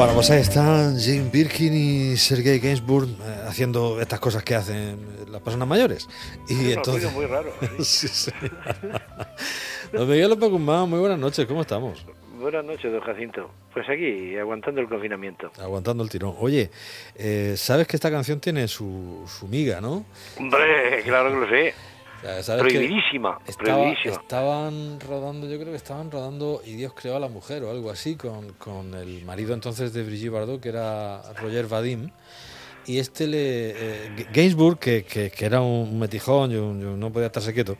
Bueno, pues ahí están Jane Birkin y Sergei Gainsbourg eh, haciendo estas cosas que hacen las personas mayores. Y Es entonces. muy raro. ¿sí? Sí, sí. Don Miguel López Guzmán, muy buenas noches, ¿cómo estamos? Buenas noches, don Jacinto. Pues aquí, aguantando el confinamiento. Aguantando el tirón. Oye, eh, sabes que esta canción tiene su, su miga, ¿no? Hombre, claro que lo sé. O sea, Prohibidísima, estaba- prohibidísima. estaban rodando, yo creo que estaban rodando Y Dios creó a la mujer o algo así, con, con el marido entonces de Brigitte Bardot, que era Roger Vadim. Y este le. eh, Gainsbourg, que, que- que era un metijón, yo, yo no podía estarse quieto.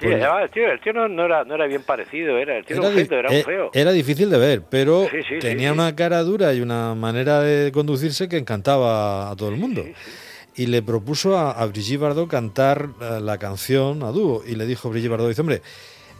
Sí, pues- además, el tío, el tío no, no era, no era bien parecido, era, el tío era, un feto, era eh, un feo. era difícil de ver, pero Sí, sí, tenía sí. una cara dura y una manera de conducirse que encantaba a todo el mundo. Y le propuso a, a Brigitte Bardot cantar eh, la canción a dúo. Y le dijo Brigitte Bardot, dice, hombre,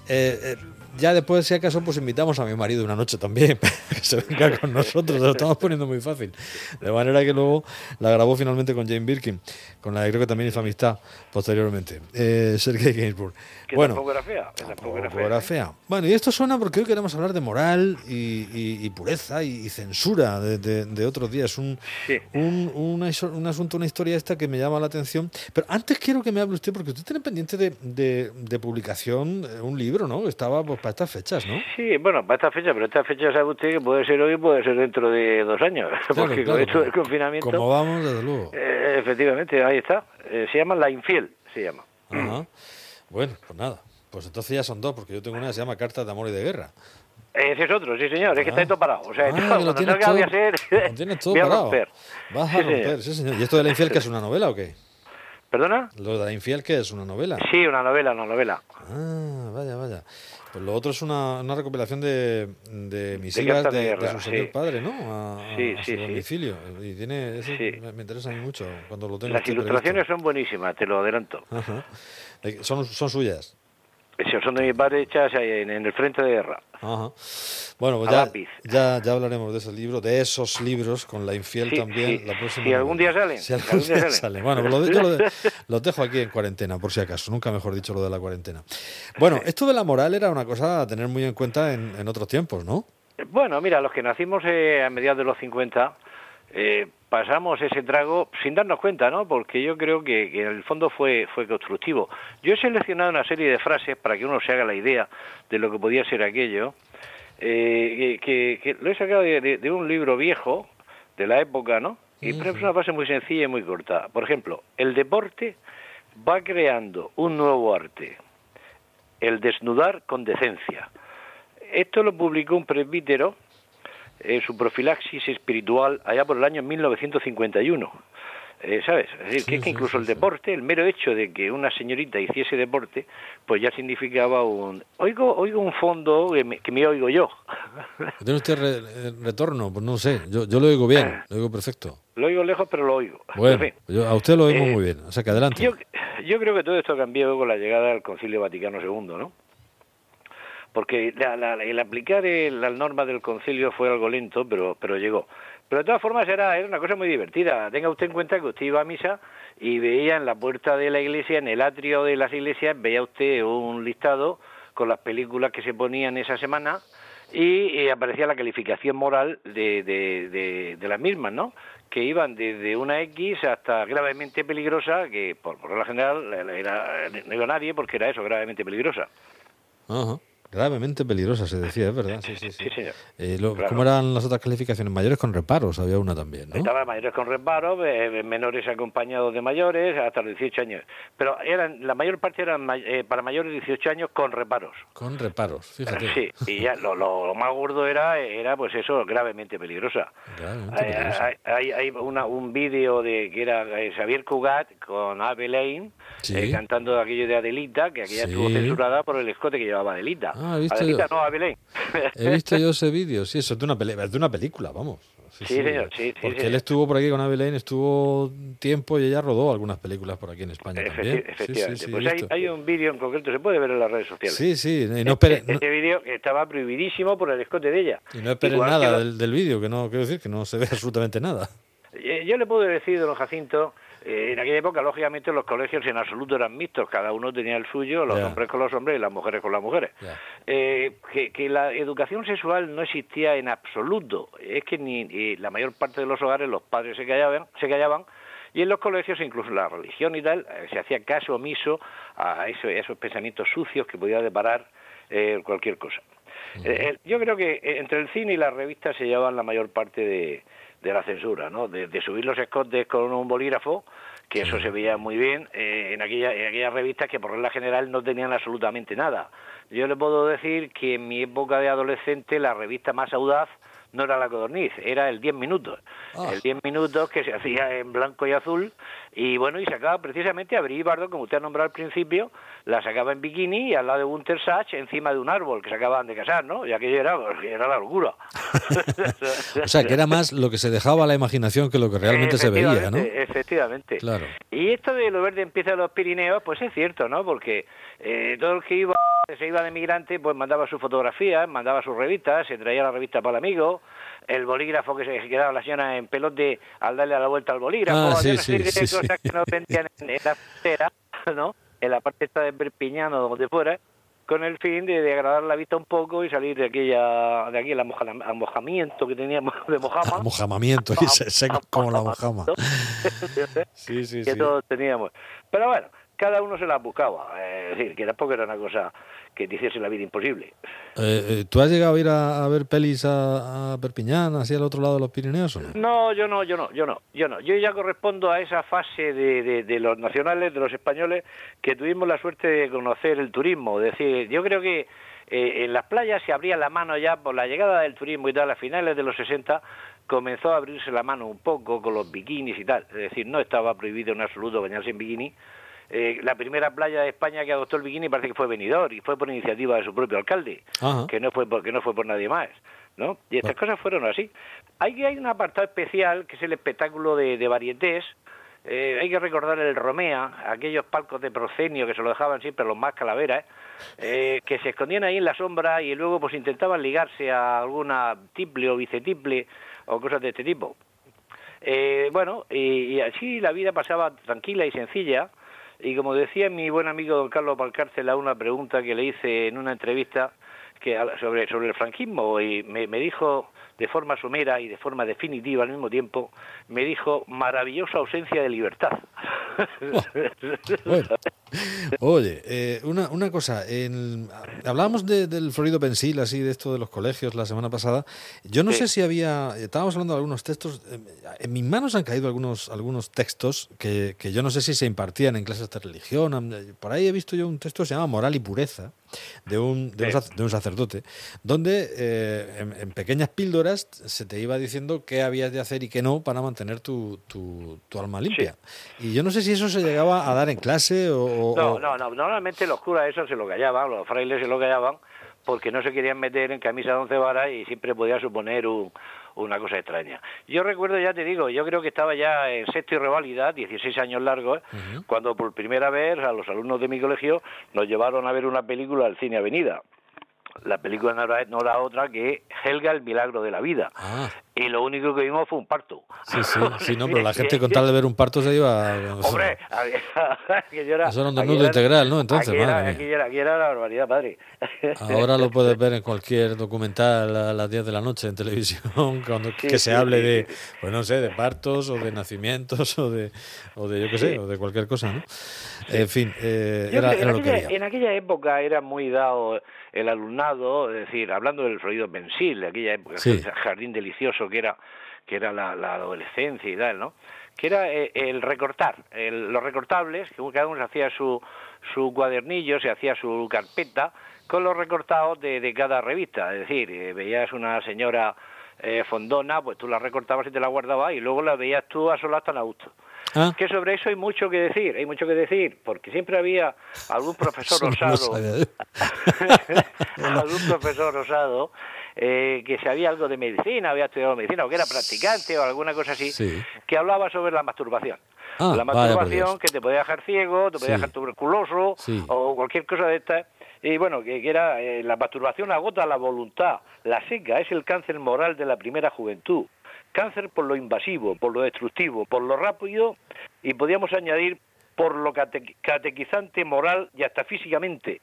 eh, eh, ya después, si acaso, pues invitamos a mi marido una noche también, que se venga con nosotros, lo estamos poniendo muy fácil. De manera que luego la grabó finalmente con Jane Birkin, con la que creo que también hizo amistad posteriormente, eh, Sergei Gainsbourg. Que bueno, tampoco era fea. que tampoco era Tampoco fea. era fea. Bueno, y esto suena porque hoy queremos hablar de moral y, y- y pureza y, y censura de, de- de otros días. Un, Sí. un, una un asunto, una historia esta que me llama la atención. Pero antes quiero que me hable usted, porque usted tiene pendiente de, de- publicación eh, un libro, ¿no? Estaba pues, para estas fechas, ¿no? Sí, bueno, para esta fecha, pero esta fecha sabe usted que puede ser hoy, puede ser dentro de dos años, porque claro, con esto del confinamiento, Como vamos, desde luego. eh, efectivamente, ahí está. Eh, se llama La Infiel, se llama. Ajá. Bueno, pues nada. Pues entonces ya son dos, porque yo tengo una que se llama Cartas de Amor y de Guerra. Ese es otro, sí señor, es que está todo parado. O sea, Ah, que lo tienes todo- hacer, lo tienes todo voy a parado. romper. Vas a Sí, señor. romper, sí, señor. ¿Y esto de la infiel que es una novela o qué? ¿Perdona? Lo de la infiel que es una novela. Sí, una novela, una novela. Ah, vaya, vaya. Pues lo otro es una, una recopilación de, de misivas de, de de guerra, su señor sí. padre, ¿no? A, Sí, a su sí. domicilio. Y tiene, eso me, interesa a mí mucho cuando lo tengo. Las ilustraciones previsto. son buenísimas, te lo adelanto. Ajá. Son, son suyas. Son de mi padre hechas en, en el frente de guerra. Ajá. Bueno, pues ya, ya, ya hablaremos de ese libro, de esos libros con la infiel Sí, también. sí. la próxima Si algún día salen, Si algún algún día día salen. salen. Bueno, pues lo de- yo lo, de- los dejo aquí en cuarentena, por si acaso. Nunca mejor dicho lo de la cuarentena. Bueno, esto de la moral era una cosa a tener muy en cuenta en, en otros tiempos, ¿no? Bueno, mira, los que nacimos eh, a mediados de los 50 eh, pasamos ese trago sin darnos cuenta, ¿no? Porque yo creo que, que en el fondo fue, fue constructivo. Yo he seleccionado una serie de frases para que uno se haga la idea de lo que podía ser aquello, eh, que, que- que lo he sacado de, de- de un libro viejo de la época, ¿no? Y es una frase muy sencilla y muy corta. Por ejemplo, el deporte va creando un nuevo arte, el desnudar con decencia. Esto lo publicó un presbítero eh, su profilaxis espiritual allá por el año 1951. Eh, ¿Sabes? Es decir, Sí, que, es que sí, incluso sí, el sí. deporte, el mero hecho de que una señorita hiciese deporte, pues ya significaba un... Oigo, oigo un fondo que me, que me oigo yo. ¿Tiene usted re- eh, retorno? Pues no sé. Yo, yo lo oigo bien, lo oigo perfecto. lo oigo lejos, pero lo oigo. Bueno, En fin, yo- a usted lo oímos Eh, muy bien. O sea que adelante. yo, yo creo que todo esto cambió con la llegada del Concilio Vaticano II, ¿no? Porque la- la- el aplicar el- las normas del concilio fue algo lento, pero, pero llegó. Pero de todas formas era, era una cosa muy divertida. Tenga usted en cuenta que usted iba a misa y veía en la puerta de la iglesia, en el atrio de las iglesias, veía usted un listado con las películas que se ponían esa semana y, aparecía la calificación moral de, de, las mismas, ¿no? Que iban desde una X hasta gravemente peligrosa, que por, por regla general era, no iba nadie porque era eso, gravemente peligrosa. Ajá. Gravemente peligrosa, se decía, es verdad. Sí, sí, sí. Sí, señor. Eh, lo- Claro. ¿Cómo eran las otras calificaciones? Mayores con reparos, había una también, ¿no? Estaban mayores con reparo, eh, menores acompañados de mayores, hasta los 18 años. Pero eran la mayor parte eran eh, para mayores de 18 años con reparos. Con reparos, fíjate. Sí, y ya lo, lo- lo más gordo era, era pues eso, gravemente peligrosa. Gravemente Hay, peligrosa. hay, hay- hay una- un vídeo de que era eh, Xavier Cugat con Ave Lane Sí. eh, cantando aquello de Adelita, que aquella estuvo censurada por el escote que llevaba Adelita. Ah, he visto yo. no, Ave Lane. He visto yo ese vídeo, sí, eso es de una, es de una película, vamos. Sí, señor, sí, sí, Porque sí. él estuvo por aquí con Abilene, estuvo tiempo y ella rodó algunas películas por aquí en España Efecti- también. Sí, sí, efectivamente. sí, pues hay, hay un vídeo en concreto, se puede ver en las redes sociales. Sí, sí, y no Este, no- este vídeo estaba prohibidísimo por el escote de ella. y no espere Igual que nada lo- del, del vídeo, que no, quiero decir que no se ve absolutamente nada. Eh, Yo le puedo decir, don Jacinto, eh, en aquella época, lógicamente, los colegios en absoluto eran mixtos, cada uno tenía el suyo, los hombres con los hombres y las mujeres con las mujeres. Eh, que, que la educación sexual no existía en absoluto. Es que ni, ni la mayor parte de los hogares los padres se callaban, se callaban y en los colegios, incluso la religión y tal, eh, se hacía caso omiso a, eso- a esos pensamientos sucios que podía deparar eh, cualquier cosa. Yo creo que entre el cine y las revistas se llevaban la mayor parte de, de la censura, ¿no? De, de subir los escotes con un bolígrafo, que eso se veía muy bien eh, en, aquella, en aquellas revistas que por regla general no tenían absolutamente nada. Yo le puedo decir que en mi época de adolescente la revista más audaz no era la codorniz, era el 10 minutos. Ah. El 10 minutos que se hacía en blanco y azul y bueno, y sacaba precisamente a Brigitte Bardot, como usted ha nombrado al principio, la sacaba en bikini y al lado de Gunter Sachs encima de un árbol que se acababan de casar, ¿no? Y aquello era, era la locura. O sea, que era más lo que se dejaba a la imaginación que lo que realmente se veía, ¿no? Efectivamente, Efectivamente. Claro. Y esto de lo verde empieza en los Pirineos, pues es cierto, ¿no? Porque eh, todo el que iba, se iba de migrante, pues mandaba sus fotografías, mandaba sus revistas, se traía la revista para el amigo, el bolígrafo que se quedaba la señora en pelote al darle a la vuelta al bolígrafo, Ah, sí, sí, cosas que no vendían en, en la frontera, ¿no? En la parte esta de Perpiñán o donde fuera, con el fin de, de agradar la vista un poco y salir de aquella de aquel amoja- amojamiento que teníamos de Mojama. Se seco como la mojama. Sí, sí, que sí. todos teníamos. Pero bueno, cada uno se las buscaba. eh, Es decir, que tampoco era una cosa que te hiciese la vida imposible. Eh, eh, ¿Tú has llegado a ir a, a ver pelis a, a Perpiñán, así al otro lado de los Pirineos o no? No, yo no, yo no, yo no, yo no. Yo ya correspondo a esa fase de, de- de los nacionales, de los españoles, que tuvimos la suerte de conocer el turismo. Es decir, yo creo que eh, en las playas se abría la mano ya por la llegada del turismo y tal, a finales de los 60 comenzó a abrirse la mano un poco con los bikinis y tal. Es decir, no estaba prohibido en absoluto bañarse en bikini. Eh, la primera playa de España que adoptó el bikini parece que fue Benidorm y fue por iniciativa de su propio alcalde Ajá. que no fue por, que no fue por nadie más, ¿no? Y estas cosas fueron así. Hay hay un apartado especial que es el espectáculo de, de varietés. Eh, hay que recordar el Romea, aquellos palcos de proscenio que se lo dejaban siempre los más calaveras, eh, que se escondían ahí en la sombra y luego pues intentaban ligarse a alguna tiple o bicetiple o cosas de este tipo. Eh, bueno, y, y así la vida pasaba tranquila y sencilla. Y como decía mi buen amigo don Carlos Valcárcel a una pregunta que le hice en una entrevista que sobre, sobre el franquismo, y me, me dijo de forma somera y de forma definitiva al mismo tiempo, me dijo maravillosa ausencia de libertad. Oye, eh, una, una cosa, en- hablábamos de- del Florido Pensil, así de esto de los colegios la semana pasada. Yo no Sí. sé si había, estábamos hablando de algunos textos, eh, en mis manos han caído algunos, algunos textos que, que yo no sé si se impartían en clases de religión. eh, Por ahí he visto yo un texto que se llama Moral y Pureza, de un, de un, Sí. sac- de un sacerdote, donde eh, en, en pequeñas píldoras se te iba diciendo qué habías de hacer y qué no para mantener tu, tu, tu alma limpia. Y yo no sé si eso se llegaba a dar en clase o... o- No, no, no, normalmente los curas eso se lo callaban, los frailes se lo callaban porque no se querían meter en camisa de once varas y siempre podía suponer un- una cosa extraña. Yo recuerdo, ya te digo, yo creo que estaba ya en sexto y revalida, 16 años largos, Ujú. cuando por primera vez a los alumnos de mi colegio nos llevaron a ver una película al Cine Avenida. La película no era, otra que Helga, el milagro de la vida. Ah, Y lo único que vimos fue un parto. sí, sí, sí, no, pero la gente con tal de ver un parto se iba... Hombre, aquello era, Eso era un desnudo integral, ¿no? Entonces, aquello era, aquello era, aquello era la barbaridad, padre. Ahora lo puedes ver en cualquier documental a las 10 de la noche en televisión, cuando Sí, que sí, se hable sí, de, sí. pues no sé, de partos o de nacimientos o de, o de yo qué sé, o de cualquier cosa, ¿no? En fin, eh, era, en, lo que había. en aquella época era muy dado el alumnado, es decir, hablando del Florido Pensil, de aquella época, Sí. ese jardín delicioso que era que era la, la adolescencia y tal, ¿no? Que era eh, el recortar, el- los recortables, que cada uno se hacía su, su cuadernillo, se hacía su carpeta con los recortados de, de cada revista, es decir, eh, veías una señora eh, fondona, pues tú la recortabas y te la guardabas y luego la veías tú a solas tan a gusto. Ah, Que sobre eso hay mucho que decir, hay mucho que decir, porque siempre había algún profesor osado, algún profesor osado eh, que sabía algo de medicina, había estudiado medicina, o que era practicante o alguna cosa así, Sí. que hablaba sobre la masturbación. Ah, la masturbación que te podía dejar ciego, te podía Sí. dejar tuberculoso Sí. o cualquier cosa de estas. Y bueno, que, que era eh, la masturbación agota la voluntad, la seca es el cáncer moral de la primera juventud. Cáncer por lo invasivo, por lo destructivo, por lo rápido y podríamos añadir por lo catequizante moral y hasta físicamente.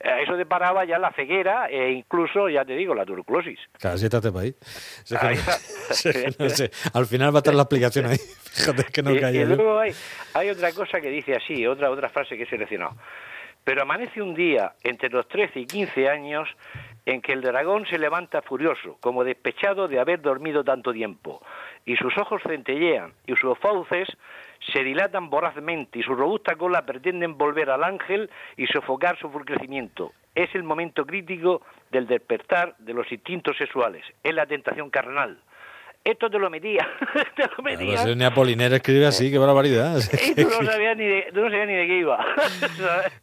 Eh, eso deparaba ya la ceguera e incluso, ya te digo, la tuberculosis. Claro, siéntate para ahí. Al final va a estar la explicación ahí. Fíjate que no y, y luego hay, hay otra cosa que dice así, otra, otra frase que he seleccionado. Pero amanece un día entre los 13 y 15 años en que el dragón se levanta furioso, como despechado de haber dormido tanto tiempo, y sus ojos centellean y sus fauces se dilatan vorazmente y su robusta cola pretende envolver al ángel y sofocar su crecimiento. Es el momento crítico del despertar de los instintos sexuales, es la tentación carnal esto te lo metía. te lo metía. ni Apolinero escribe así, qué barbaridad. y tú no sabías ni de, tú no sabías ni de qué iba.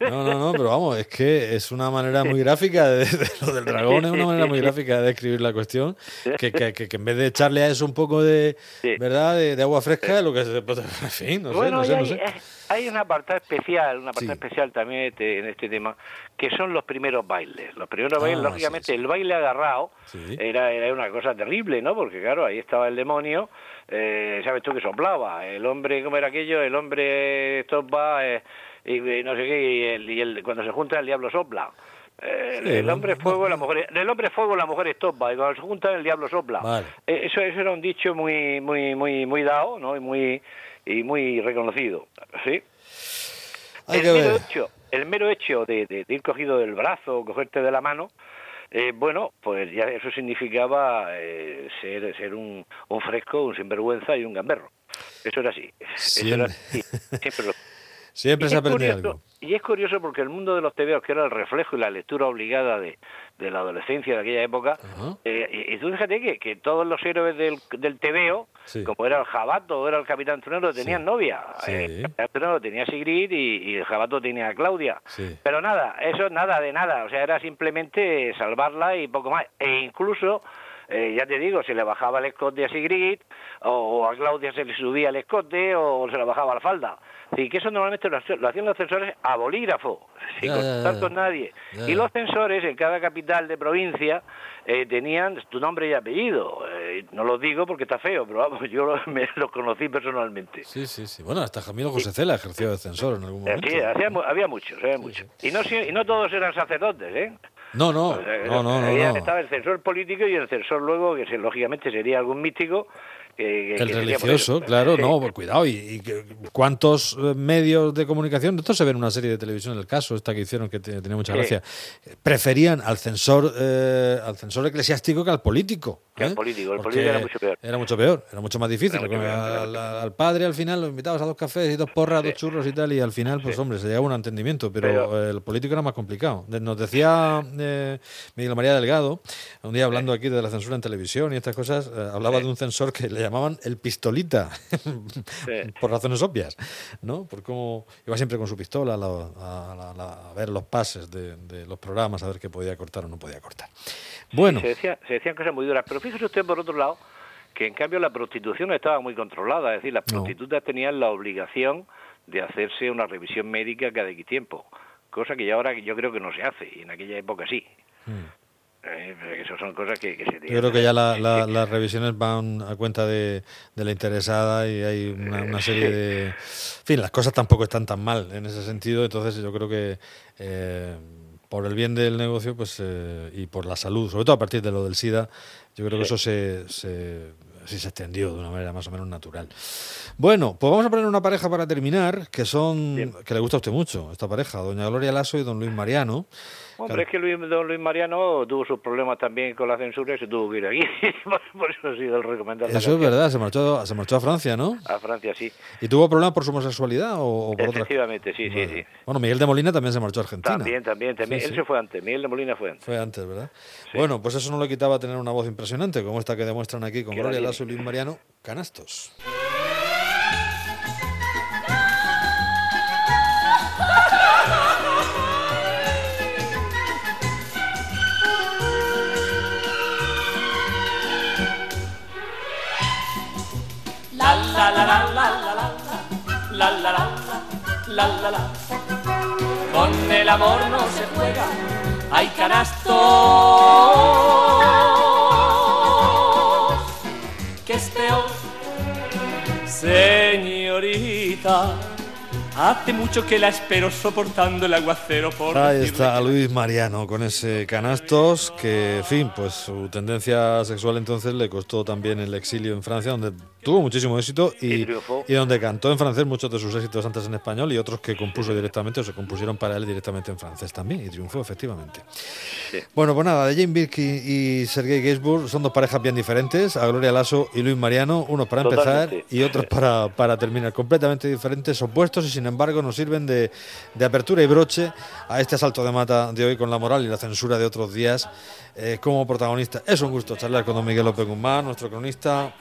no, no, no, pero vamos, es que es una manera muy gráfica, de, lo del dragón es una manera muy gráfica de describir la cuestión, que, que, que, en vez de echarle a eso un poco de, ¿verdad? De, agua fresca, lo que se... En fin, no sé, no sé, no sé. Hay una apartado especial, una apartado especial también este, en este tema, que son los primeros bailes. Los primeros bailes, ah, lógicamente, el baile agarrado era, era una cosa terrible, ¿no? Porque claro, ahí estaba el demonio, eh, ¿sabes tú que soplaba? El hombre, ¿cómo era aquello? El hombre topa eh, y, no sé qué, y, el, cuando se junta el diablo sopla. Eh, el hombre fuego, la mujer, el hombre fuego, la mujer estopa y cuando se junta el diablo sopla. Eh, eso, eso era un dicho muy, muy, muy, muy dado, ¿no? Y muy y muy reconocido. ¿sí? el, mero hecho, el mero hecho de, ir cogido del brazo o cogerte de la mano, eh, bueno, pues ya eso significaba eh, ser, ser un, un, fresco, un sinvergüenza y un gamberro. Eso era así. Eso era así. Siempre Siempre se aprende algo. Y es curioso porque el mundo de los tebeos, que era el reflejo y la lectura obligada de, de la adolescencia de aquella época, eh, y, tú fíjate que, que todos los héroes del, del tebeo, como era el Jabato o era el Capitán Tronero, tenían novia. Eh, el Capitán Tronero tenía Sigrid y, y, el Jabato tenía a Claudia. Pero nada, eso nada de nada, o sea, era simplemente salvarla y poco más. E incluso... Eh, ya te digo, se le bajaba el escote a Sigrid, o, a Claudia se le subía el escote, o se le bajaba la falda. Y que eso normalmente lo, hacían los censores a bolígrafo, sin contactar con nadie. Y los censores en cada capital de provincia eh, tenían tu nombre y apellido. Eh, no lo digo porque está feo, pero vamos, yo lo, me, lo conocí personalmente. Sí, sí, sí. Bueno, hasta Jamilo José Cela ejerció de censor en algún momento. Sí, había muchos, había muchos. Y no, y no todos eran sacerdotes, ¿eh? No, no, no, no, no, Estaba el censor político y el censor luego, que lógicamente sería algún místico, el religioso, claro, no, cuidado. ¿Y, cuántos eh, medios de comunicación? Esto se ve en una serie de televisión, en el caso, esta que hicieron, que tenía mucha gracia. Preferían al censor, eh, al censor eclesiástico que al político. Que al ¿eh? político, el político era mucho peor. Era mucho peor, era mucho más difícil. al, padre al final lo invitabas a dos cafés y dos porras, dos churros y tal, y al final, pues hombre, se llegaba a un entendimiento, pero, el político era más complicado. Nos decía Miguel María Delgado, un día hablando aquí de la censura en televisión y estas cosas, hablaba de un censor que le llamaban el pistolita, por razones obvias, ¿no? Por cómo iba siempre con su pistola a, ver los pases de, los programas, a ver qué podía cortar o no podía cortar. Bueno. se, decía, se, decían cosas muy duras, pero fíjese usted, por otro lado, que en cambio la prostitución estaba muy controlada, es decir, las prostitutas tenían la obligación de hacerse una revisión médica cada X tiempo, cosa que ya ahora yo creo que no se hace, y en aquella época sí. Mm. Eh, eso son cosas que, se Yo creo que ya las revisiones van a cuenta de, la interesada y hay una, serie de... En fin, las cosas tampoco están tan mal en ese sentido, entonces yo creo que eh, por el bien del negocio pues eh, y por la salud, sobre todo a partir de lo del SIDA, yo creo que eso se, se sí se extendió de una manera más o menos natural. Bueno, pues vamos a poner una pareja para terminar, que son, que le gusta a usted mucho, esta pareja, doña Gloria Lasso y don Luis Mariano. Hombre, es que Luis, don Luis Mariano tuvo sus problemas también con la censura y se tuvo que ir aquí. por eso ha sido el recomendado. Eso es verdad, se marchó, se marchó a Francia, ¿no? A Francia, sí. ¿Y tuvo problemas por su homosexualidad o, por otra Efectivamente, sí, sí, sí. Bueno, Miguel de Molina también se marchó a Argentina. También, también, también. Él se fue antes, Miguel de Molina fue antes. Fue antes, ¿verdad? Bueno, pues eso no le quitaba tener una voz impresionante, como esta que demuestran aquí con Gloria Lasso y Luis Mariano, canastos. La la la la la Con el amor no se juega, hay canastos. Que es peor Señorita, Hace mucho que la espero soportando el aguacero por Ahí está Luis Mariano con ese canastos que, en fin, pues su tendencia sexual entonces le costó también el exilio en Francia, donde tuvo muchísimo éxito y, y, donde cantó en francés muchos de sus éxitos antes en español y otros que compuso directamente o se compusieron para él directamente en francés también y triunfó efectivamente. Bueno, pues nada, de Jane Birkin y Sergei Gainsbourg son dos parejas bien diferentes, a Gloria Lasso y Luis Mariano, unos para empezar y otros para, para terminar, completamente diferentes, opuestos y sin embargo, nos sirven de, apertura y broche a este asalto de mata de hoy con la moral y la censura de otros días eh, como protagonista. Es un gusto charlar con don Miguel López Guzmán, nuestro cronista.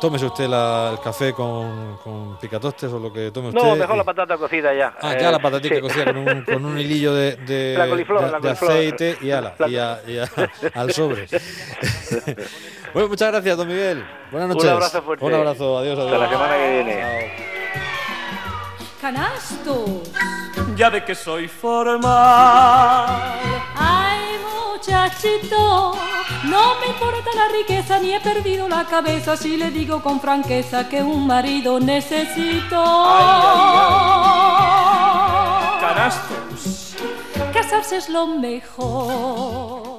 Tómese usted el café con, picatostes o lo que tome usted. No, mejor la patata cocida ya. Ah, ya la patatita cocida con un, hilillo de, de, aceite y, ala, y, al sobre. bueno, muchas gracias, don Miguel. Buenas noches. Un abrazo fuerte. Un abrazo, adiós, adiós. Hasta la semana que viene canastos. Ya ve que soy formal. Ay, muchachito, no me importa la riqueza ni he perdido la cabeza si le digo con franqueza que un marido necesito. Canastos. Casarse es lo mejor.